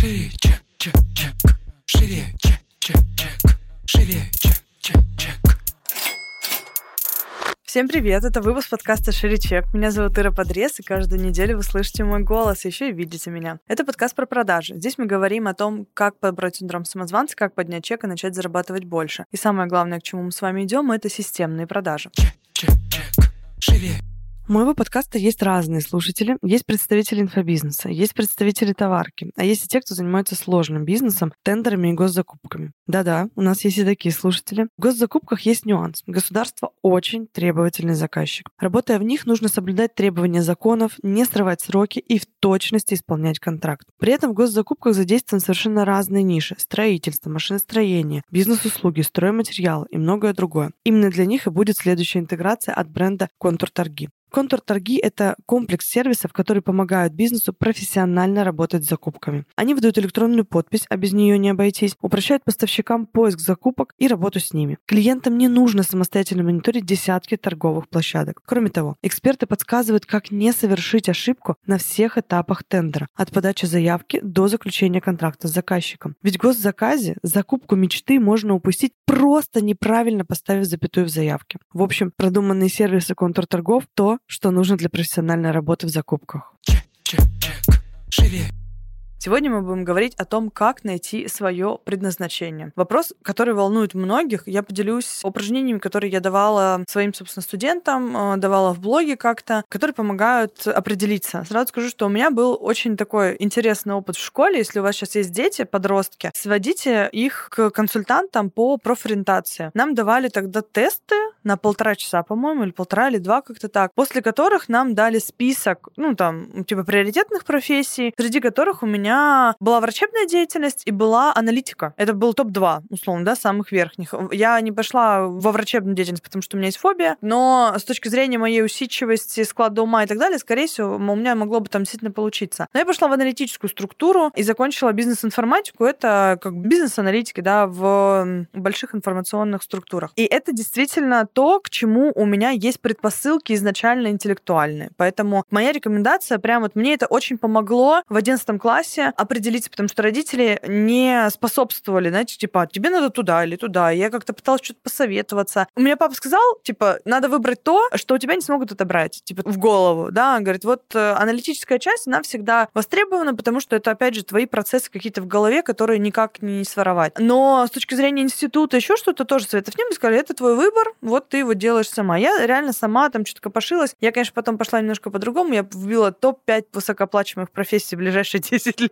Шире, чек, чек, чек. Шире, чек, чек, чек. Шире, чек, чек, чек. Всем привет, это выпуск подкаста «Шире Меня зовут Ира Подрез, и каждую неделю вы слышите мой голос, еще и видите меня. Это подкаст про продажи. Здесь мы говорим о том, как подобрать синдром самозванца, как поднять чек и начать зарабатывать больше. И самое главное, к чему мы с вами идем, это системные продажи. Чек, чек, чек. Шире, У моего подкаста есть разные слушатели. Есть представители инфобизнеса, есть представители товарки, а есть и те, кто занимается сложным бизнесом, тендерами и госзакупками. Да-да, у нас есть и такие слушатели. В госзакупках есть нюанс. Государство очень требовательный заказчик. Работая в них, нужно соблюдать требования законов, не срывать сроки и в точности исполнять контракт. При этом в госзакупках задействованы совершенно разные ниши. Строительство, машиностроение, бизнес-услуги, стройматериалы и многое другое. Именно для них и будет следующая интеграция от бренда «Контур Торги». Контур-торги — это комплекс сервисов, которые помогают бизнесу профессионально работать с закупками. Они выдают электронную подпись, а без нее не обойтись, упрощают поставщикам поиск закупок и работу с ними. Клиентам не нужно самостоятельно мониторить десятки торговых площадок. Кроме того, эксперты подсказывают, как не совершить ошибку на всех этапах тендера, от подачи заявки до заключения контракта с заказчиком. Ведь в госзаказе закупку мечты можно упустить, просто неправильно поставив запятую в заявке. В общем, продуманные сервисы контур-торгов — то, что нужно для профессиональной работы в закупках. чек, чек, чек. Шире, Сегодня мы будем говорить о том, как найти свое предназначение. Вопрос, который волнует многих. Я поделюсь упражнениями, которые я давала своим, собственно, студентам, э, давала в блоге как-то, которые помогают определиться. Сразу скажу, что у меня был очень такой интересный опыт в школе. Если у вас сейчас есть дети, подростки, сводите их к консультантам по профориентации. Нам давали тогда тесты на полтора часа, по-моему, или полтора, или два, как-то так, после которых нам дали список, ну, там, типа, приоритетных профессий, среди которых у меня меня была врачебная деятельность и была аналитика. Это был топ-2, условно, да, самых верхних. Я не пошла во врачебную деятельность, потому что у меня есть фобия, но с точки зрения моей усидчивости, склада ума и так далее, скорее всего, у меня могло бы там действительно получиться. Но я пошла в аналитическую структуру и закончила бизнес-информатику. Это как бизнес-аналитики, да, в больших информационных структурах. И это действительно то, к чему у меня есть предпосылки изначально интеллектуальные. Поэтому моя рекомендация, прям вот мне это очень помогло в 11 классе классе определиться, потому что родители не способствовали, знаете, типа, тебе надо туда или туда. Я как-то пыталась что-то посоветоваться. У меня папа сказал, типа, надо выбрать то, что у тебя не смогут отобрать, типа, в голову, да, Он говорит, вот э, аналитическая часть, она всегда востребована, потому что это, опять же, твои процессы какие-то в голове, которые никак не своровать. Но с точки зрения института еще что-то тоже советов не сказали, это твой выбор, вот ты его делаешь сама. Я реально сама там что-то копошилась. Я, конечно, потом пошла немножко по-другому, я вбила топ-5 высокооплачиваемых профессий в ближайшие 10 лет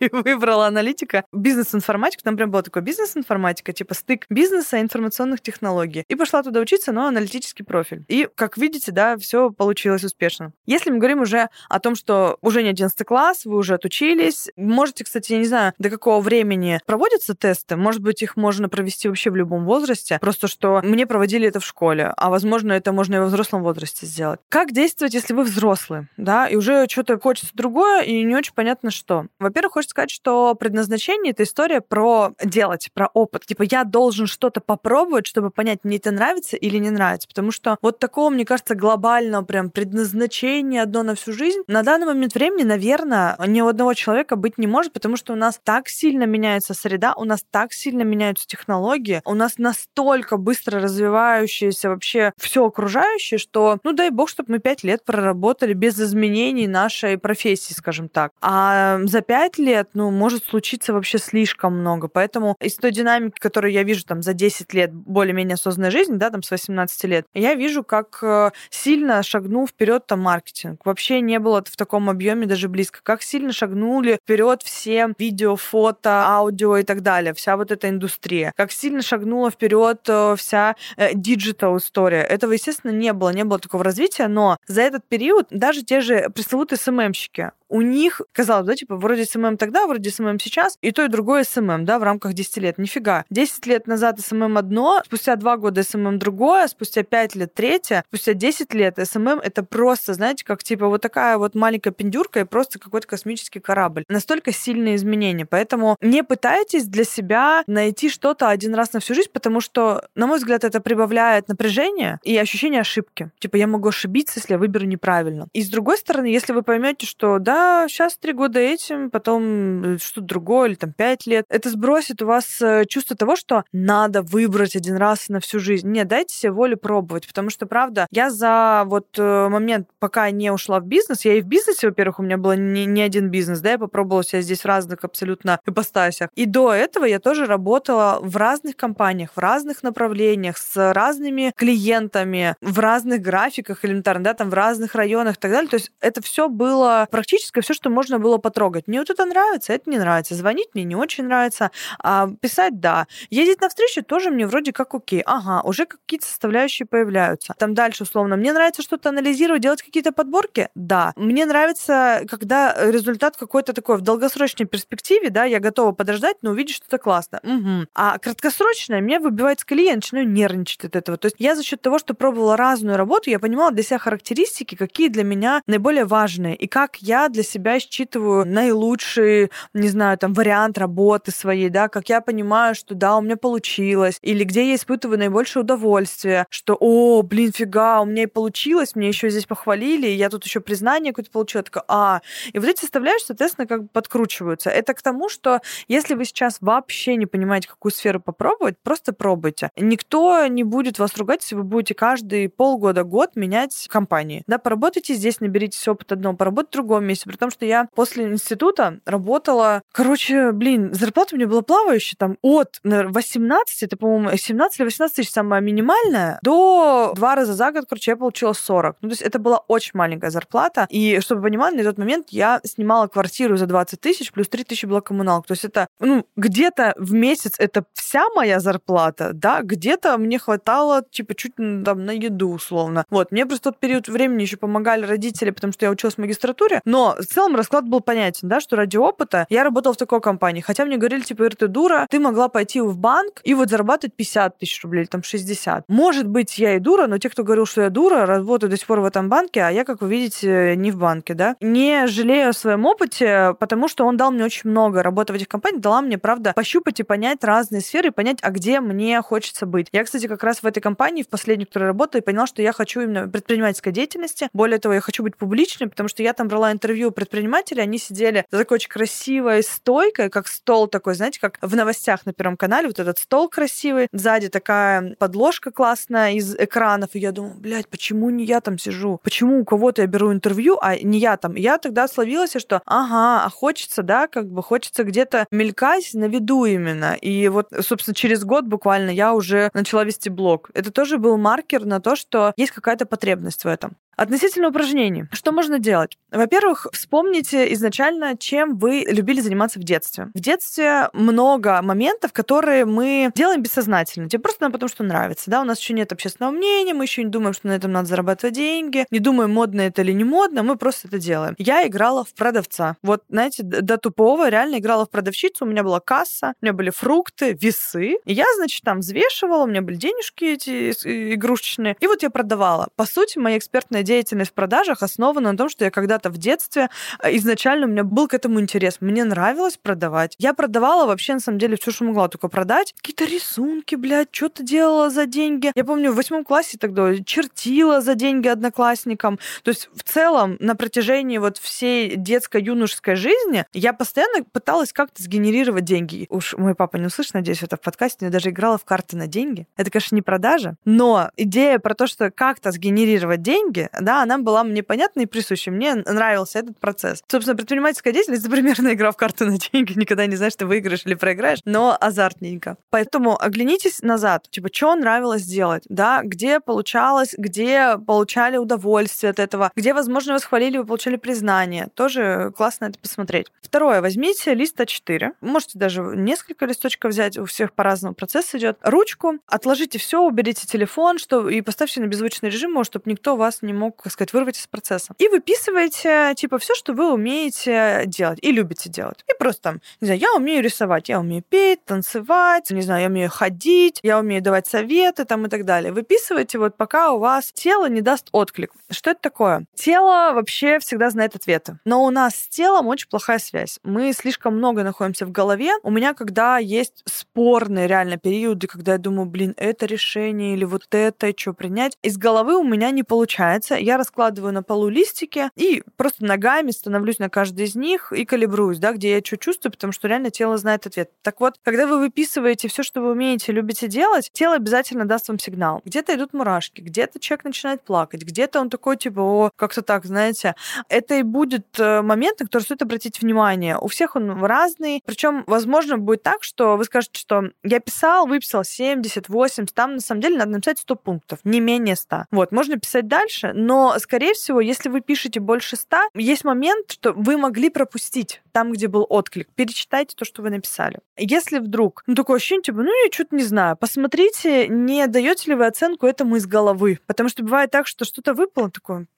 и выбрала аналитика. Бизнес-информатика, там прям было такое бизнес-информатика, типа стык бизнеса и информационных технологий. И пошла туда учиться, но аналитический профиль. И, как видите, да, все получилось успешно. Если мы говорим уже о том, что уже не 11 класс, вы уже отучились, можете, кстати, я не знаю, до какого времени проводятся тесты, может быть, их можно провести вообще в любом возрасте, просто что мне проводили это в школе, а, возможно, это можно и во взрослом возрасте сделать. Как действовать, если вы взрослый, да, и уже что-то хочется другое, и не очень понятно, что? Во-первых, хочется сказать, что предназначение — это история про делать, про опыт. Типа я должен что-то попробовать, чтобы понять, мне это нравится или не нравится. Потому что вот такого, мне кажется, глобального прям предназначения одно на всю жизнь на данный момент времени, наверное, ни у одного человека быть не может, потому что у нас так сильно меняется среда, у нас так сильно меняются технологии, у нас настолько быстро развивающееся вообще все окружающее, что, ну дай бог, чтобы мы пять лет проработали без изменений нашей профессии, скажем так. А за пять лет, ну, может случиться вообще слишком много. Поэтому из той динамики, которую я вижу там за 10 лет более-менее осознанной жизни, да, там с 18 лет, я вижу, как э, сильно шагнул вперед там маркетинг. Вообще не было в таком объеме даже близко. Как сильно шагнули вперед все видео, фото, аудио и так далее. Вся вот эта индустрия. Как сильно шагнула вперед э, вся digital э, история. Этого, естественно, не было. Не было такого развития, но за этот период даже те же пресловутые SMM щики, у них, казалось, да, типа, вроде SMM тогда, вроде SMM сейчас, и то, и другое SMM, да, в рамках 10 лет. Нифига. 10 лет назад SMM одно, спустя 2 года SMM другое, спустя 5 лет третье, спустя 10 лет SMM это просто, знаете, как типа вот такая вот маленькая пиндюрка и просто какой-то космический корабль. Настолько сильные изменения. Поэтому не пытайтесь для себя найти что-то один раз на всю жизнь, потому что, на мой взгляд, это прибавляет напряжение и ощущение ошибки. Типа я могу ошибиться, если я выберу неправильно. И с другой стороны, если вы поймете, что да, сейчас три года этим, потом э, что-то другое, или там пять лет. Это сбросит у вас э, чувство того, что надо выбрать один раз на всю жизнь. Нет, дайте себе волю пробовать, потому что, правда, я за вот э, момент, пока не ушла в бизнес, я и в бизнесе, во-первых, у меня был не, не один бизнес, да, я попробовала себя здесь в разных абсолютно ипостасях. И до этого я тоже работала в разных компаниях, в разных направлениях, с разными клиентами, в разных графиках элементарно, да, там в разных районах и так далее. То есть это все было практически все, что можно было потрогать. Мне вот это нравится, это не нравится. Звонить мне не очень нравится. А писать, да. Ездить на встречу тоже мне вроде как окей. Ага, уже какие-то составляющие появляются. Там дальше, условно, мне нравится что-то анализировать, делать какие-то подборки? Да. Мне нравится, когда результат какой-то такой в долгосрочной перспективе, да, я готова подождать, но увидеть что-то классно. Угу. А краткосрочное мне выбивает с колеи, я начинаю нервничать от этого. То есть я за счет того, что пробовала разную работу, я понимала для себя характеристики, какие для меня наиболее важные, и как я для себя считываю наилучший, не знаю, там, вариант работы своей, да, как я понимаю, что да, у меня получилось, или где я испытываю наибольшее удовольствие, что, о, блин, фига, у меня и получилось, мне еще здесь похвалили, я тут еще признание какое-то получила, такая, а, и вот эти составляющие, соответственно, как бы подкручиваются. Это к тому, что если вы сейчас вообще не понимаете, какую сферу попробовать, просто пробуйте. Никто не будет вас ругать, если вы будете каждый полгода, год менять компании. Да, поработайте здесь, наберитесь опыт одного, поработайте в другом месте, при том, что я после института работала, короче, блин, зарплата у меня была плавающая, там, от наверное, 18, это, по-моему, 17 или 18 тысяч самая минимальная, до два раза за год, короче, я получила 40. Ну, то есть это была очень маленькая зарплата. И, чтобы вы понимали, на тот момент я снимала квартиру за 20 тысяч, плюс 3 тысячи была коммуналка. То есть это, ну, где-то в месяц это вся моя зарплата, да, где-то мне хватало, типа, чуть там на еду, условно. Вот, мне просто тот период времени еще помогали родители, потому что я училась в магистратуре, но в целом расклад был понятен, да, что ради опыта я работала в такой компании. Хотя мне говорили, типа, Ир, ты дура, ты могла пойти в банк и вот зарабатывать 50 тысяч рублей, там 60. Может быть, я и дура, но те, кто говорил, что я дура, работают до сих пор в этом банке, а я, как вы видите, не в банке, да. Не жалею о своем опыте, потому что он дал мне очень много. Работа в этих компаниях дала мне, правда, пощупать и понять разные сферы, и понять, а где мне хочется быть. Я, кстати, как раз в этой компании, в последней, в которой работаю, поняла, что я хочу именно предпринимательской деятельности. Более того, я хочу быть публичной, потому что я там брала интервью предпринимателей, они сидели за такой очень красивой стойкой, как стол такой, знаете, как в новостях на Первом канале, вот этот стол красивый, сзади такая подложка классная из экранов, и я думаю, блядь, почему не я там сижу? Почему у кого-то я беру интервью, а не я там? Я тогда словилась, что ага, а хочется, да, как бы хочется где-то мелькать на виду именно. И вот, собственно, через год буквально я уже начала вести блог. Это тоже был маркер на то, что есть какая-то потребность в этом. Относительно упражнений. Что можно делать? Во-первых, вспомните изначально, чем вы любили заниматься в детстве. В детстве много моментов, которые мы делаем бессознательно. Тебе просто потому, что нравится. Да? У нас еще нет общественного мнения, мы еще не думаем, что на этом надо зарабатывать деньги, не думаем, модно это или не модно, мы просто это делаем. Я играла в продавца. Вот, знаете, до тупого реально играла в продавщицу, у меня была касса, у меня были фрукты, весы. И я, значит, там взвешивала, у меня были денежки эти игрушечные. И вот я продавала. По сути, моя экспертная деятельность в продажах основана на том, что я когда-то в детстве э, изначально у меня был к этому интерес. Мне нравилось продавать. Я продавала вообще, на самом деле, все, что могла только продать. Какие-то рисунки, блядь, что-то делала за деньги. Я помню, в восьмом классе тогда чертила за деньги одноклассникам. То есть в целом на протяжении вот всей детско-юношеской жизни я постоянно пыталась как-то сгенерировать деньги. Уж мой папа не услышит, надеюсь, это в подкасте. Я даже играла в карты на деньги. Это, конечно, не продажа, но идея про то, что как-то сгенерировать деньги, да, она была мне понятна и присуща. Мне нравился этот процесс. Собственно, предпринимательская деятельность — это примерно игра в карты на деньги. Никогда не знаешь, ты выиграешь или проиграешь, но азартненько. Поэтому оглянитесь назад. Типа, что нравилось делать, да, где получалось, где получали удовольствие от этого, где, возможно, вас хвалили, вы получали признание. Тоже классно это посмотреть. Второе. Возьмите лист А4. Можете даже несколько листочков взять, у всех по-разному процесс идет. Ручку, отложите все, уберите телефон, что и поставьте на беззвучный режим, чтобы никто вас не мог, так сказать, вырвать из процесса. И выписываете, типа, все, что вы умеете делать и любите делать. И просто там, не знаю, я умею рисовать, я умею петь, танцевать, не знаю, я умею ходить, я умею давать советы там и так далее. Выписывайте вот пока у вас тело не даст отклик. Что это такое? Тело вообще всегда знает ответы. Но у нас с телом очень плохая связь. Мы слишком много находимся в голове. У меня, когда есть спорные реально периоды, когда я думаю, блин, это решение или вот это, что принять, из головы у меня не получается нравится, я раскладываю на полу листики и просто ногами становлюсь на каждый из них и калибруюсь, да, где я что чувствую, потому что реально тело знает ответ. Так вот, когда вы выписываете все, что вы умеете, любите делать, тело обязательно даст вам сигнал. Где-то идут мурашки, где-то человек начинает плакать, где-то он такой, типа, о, как-то так, знаете. Это и будет э, момент, на который стоит обратить внимание. У всех он разный. Причем, возможно, будет так, что вы скажете, что я писал, выписал 70, 80, там на самом деле надо написать 100 пунктов, не менее 100. Вот, можно писать дальше, но, скорее всего, если вы пишете больше 100, есть момент, что вы могли пропустить там, где был отклик. Перечитайте то, что вы написали. Если вдруг, ну, такое ощущение, типа, ну, я что-то не знаю, посмотрите, не даете ли вы оценку этому из головы. Потому что бывает так, что что-то выпало, такое,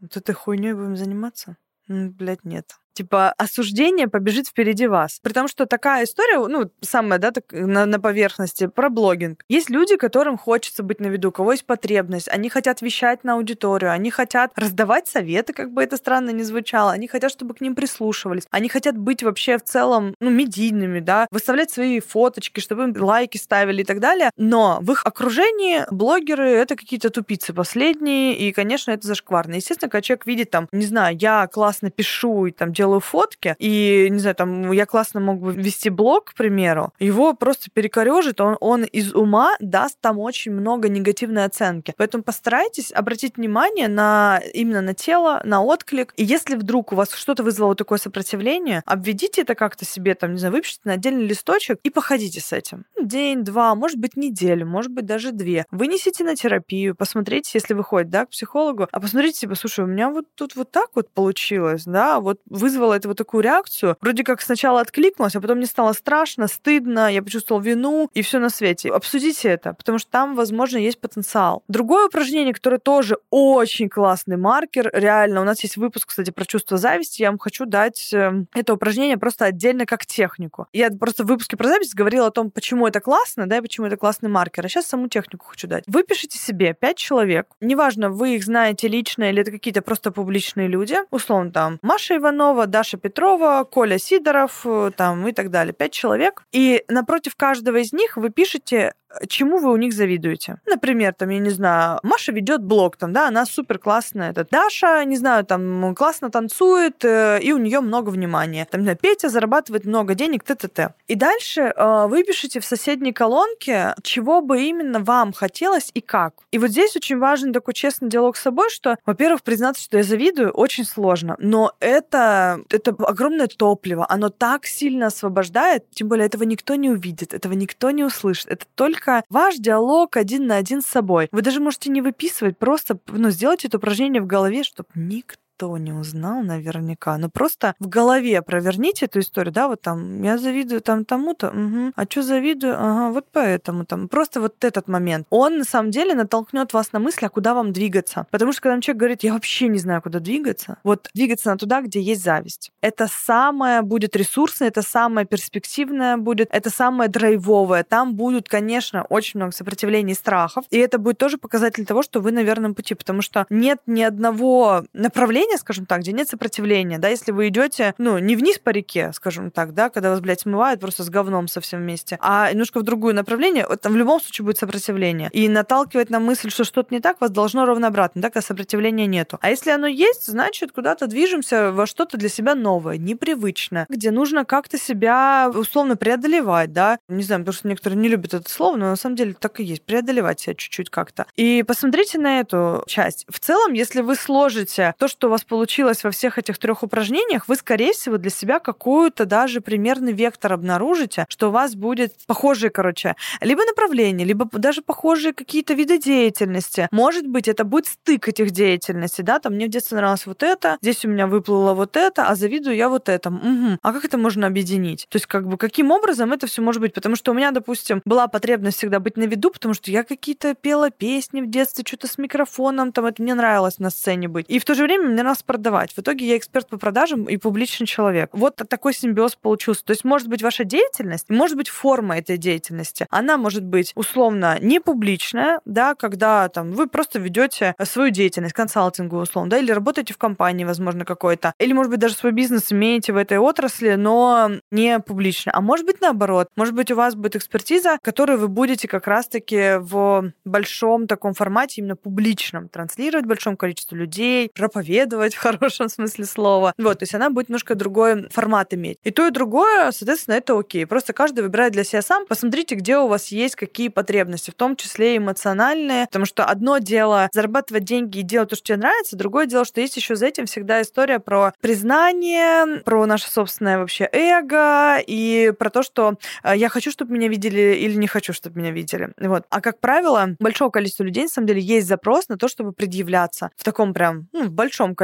вот этой хуйней будем заниматься? Блять, нет типа осуждение побежит впереди вас. При том, что такая история, ну, самая, да, так, на, на поверхности, про блогинг. Есть люди, которым хочется быть на виду, у кого есть потребность, они хотят вещать на аудиторию, они хотят раздавать советы, как бы это странно не звучало, они хотят, чтобы к ним прислушивались, они хотят быть вообще в целом, ну, медийными, да, выставлять свои фоточки, чтобы им лайки ставили и так далее, но в их окружении блогеры — это какие-то тупицы последние, и, конечно, это зашкварно. Естественно, когда человек видит там, не знаю, я классно пишу и там делаю делаю фотки, и, не знаю, там, я классно мог бы вести блог, к примеру, его просто перекорежит, он, он из ума даст там очень много негативной оценки. Поэтому постарайтесь обратить внимание на именно на тело, на отклик. И если вдруг у вас что-то вызвало такое сопротивление, обведите это как-то себе, там, не знаю, выпишите на отдельный листочек и походите с этим. День, два, может быть, неделю, может быть, даже две. Вынесите на терапию, посмотрите, если вы ходите, да, к психологу, а посмотрите, типа, слушай, у меня вот тут вот так вот получилось, да, вот вы вызвало это вот такую реакцию. Вроде как сначала откликнулась, а потом мне стало страшно, стыдно, я почувствовал вину и все на свете. Обсудите это, потому что там, возможно, есть потенциал. Другое упражнение, которое тоже очень классный маркер, реально, у нас есть выпуск, кстати, про чувство зависти, я вам хочу дать эм, это упражнение просто отдельно как технику. Я просто в выпуске про зависть говорила о том, почему это классно, да, и почему это классный маркер. А сейчас саму технику хочу дать. Выпишите себе пять человек, неважно, вы их знаете лично или это какие-то просто публичные люди, условно там Маша Иванова, Даша Петрова, Коля Сидоров э, там, и так далее. Пять человек. И напротив каждого из них вы пишете чему вы у них завидуете. Например, там, я не знаю, Маша ведет блог, там, да, она супер классная. Это Даша, не знаю, там, классно танцует, э, и у нее много внимания. Там, не Петя зарабатывает много денег, т-т-т. И дальше э, вы в соседней колонке, чего бы именно вам хотелось и как. И вот здесь очень важен такой честный диалог с собой, что, во-первых, признаться, что я завидую, очень сложно, но это, это огромное топливо, оно так сильно освобождает, тем более этого никто не увидит, этого никто не услышит, это только только ваш диалог один на один с собой. Вы даже можете не выписывать, просто ну, сделать это упражнение в голове, чтобы никто никто не узнал наверняка. Но просто в голове проверните эту историю, да, вот там, я завидую там тому-то, угу. а что завидую? Ага, вот поэтому там. Просто вот этот момент. Он на самом деле натолкнет вас на мысль, а куда вам двигаться. Потому что когда человек говорит, я вообще не знаю, куда двигаться, вот двигаться на туда, где есть зависть. Это самое будет ресурсное, это самое перспективное будет, это самое драйвовое. Там будут, конечно, очень много сопротивлений и страхов. И это будет тоже показатель того, что вы на верном пути, потому что нет ни одного направления, направление, скажем так, где нет сопротивления, да, если вы идете, ну, не вниз по реке, скажем так, да, когда вас, блядь, смывают просто с говном совсем вместе, а немножко в другое направление, там в любом случае будет сопротивление. И наталкивать на мысль, что что-то не так, вас должно ровно обратно, да, когда сопротивления нету. А если оно есть, значит, куда-то движемся во что-то для себя новое, непривычное, где нужно как-то себя условно преодолевать, да, не знаю, потому что некоторые не любят это слово, но на самом деле так и есть, преодолевать себя чуть-чуть как-то. И посмотрите на эту часть. В целом, если вы сложите то, что вас получилось во всех этих трех упражнениях, вы, скорее всего, для себя какую-то даже примерный вектор обнаружите, что у вас будет похожие, короче, либо направления, либо даже похожие какие-то виды деятельности. Может быть, это будет стык этих деятельностей, да, там мне в детстве нравилось вот это, здесь у меня выплыло вот это, а завидую я вот этому. Угу. А как это можно объединить? То есть, как бы, каким образом это все может быть? Потому что у меня, допустим, была потребность всегда быть на виду, потому что я какие-то пела песни в детстве, что-то с микрофоном, там это мне нравилось на сцене быть. И в то же время мне нас продавать. В итоге я эксперт по продажам и публичный человек. Вот такой симбиоз получился. То есть, может быть, ваша деятельность, может быть, форма этой деятельности. Она может быть условно не публичная, да, когда там вы просто ведете свою деятельность, консалтинговую условно, да, или работаете в компании, возможно, какой-то, или, может быть, даже свой бизнес имеете в этой отрасли, но не публично. А может быть, наоборот. Может быть, у вас будет экспертиза, которую вы будете как раз-таки в большом таком формате, именно публичном, транслировать большому количеству людей, проповедовать в хорошем смысле слова. Вот, то есть она будет немножко другой формат иметь. И то, и другое, соответственно, это окей. Просто каждый выбирает для себя сам. Посмотрите, где у вас есть какие потребности, в том числе эмоциональные, потому что одно дело зарабатывать деньги и делать то, что тебе нравится, другое дело, что есть еще за этим всегда история про признание, про наше собственное вообще эго и про то, что э, я хочу, чтобы меня видели или не хочу, чтобы меня видели. Вот. А как правило, большого количества людей, на самом деле, есть запрос на то, чтобы предъявляться в таком прям, ну, в большом количестве.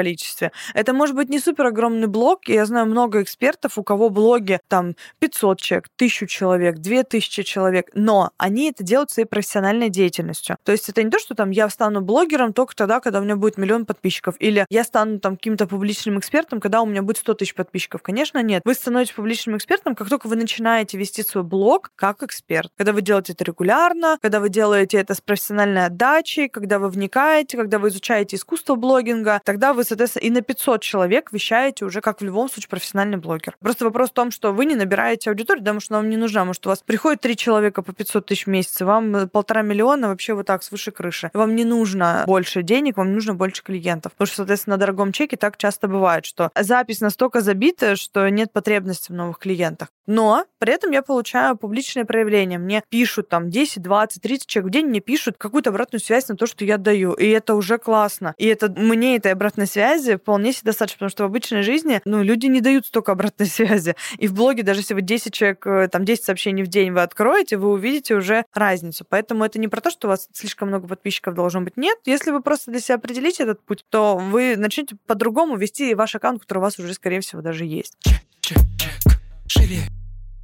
Это может быть не супер огромный блог, я знаю много экспертов, у кого блоги там 500 человек, 1000 человек, 2000 человек, но они это делают своей профессиональной деятельностью. То есть это не то, что там я стану блогером только тогда, когда у меня будет миллион подписчиков, или я стану там каким-то публичным экспертом, когда у меня будет 100 тысяч подписчиков. Конечно, нет. Вы становитесь публичным экспертом, как только вы начинаете вести свой блог как эксперт. Когда вы делаете это регулярно, когда вы делаете это с профессиональной отдачей, когда вы вникаете, когда вы изучаете искусство блогинга, тогда вы, соответственно, и на 500 человек вещаете уже как в любом случае профессиональный блогер. Просто вопрос в том, что вы не набираете аудиторию, потому что она вам не нужна. Может, у вас приходит три человека по 500 тысяч в месяц, вам полтора миллиона вообще вот так, с выше крыши. Вам не нужно больше денег, вам нужно больше клиентов. Потому что, соответственно, на дорогом чеке так часто бывает, что запись настолько забита, что нет потребности в новых клиентах. Но при этом я получаю публичное проявление. Мне пишут там 10, 20, 30 человек в день, мне пишут какую-то обратную связь на то, что я даю. И это уже классно. И это мне этой обратной связи вполне себе достаточно, потому что в обычной жизни ну, люди не дают столько обратной связи. И в блоге, даже если вы 10 человек, э, там 10 сообщений в день вы откроете, вы увидите уже разницу. Поэтому это не про то, что у вас слишком много подписчиков должно быть. Нет, если вы просто для себя определите этот путь, то вы начнете по-другому вести ваш аккаунт, который у вас уже, скорее всего, даже есть. Чек, чек, чек. Шире.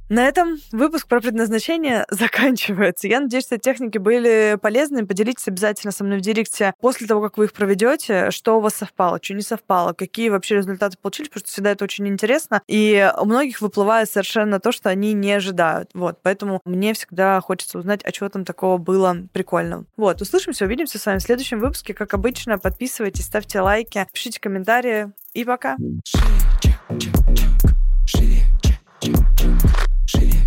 На этом выпуск про предназначение заканчивается. Я надеюсь, что техники были полезны. Поделитесь обязательно со мной в директе после того, как вы их проведете, что у вас совпало, что не совпало, какие вообще результаты получились, потому что всегда это очень интересно. И у многих выплывает совершенно то, что они не ожидают. Вот, поэтому мне всегда хочется узнать, а чего там такого было прикольного. Вот, услышимся, увидимся с вами в следующем выпуске. Как обычно, подписывайтесь, ставьте лайки, пишите комментарии. И пока. Чек. Шире. żyje.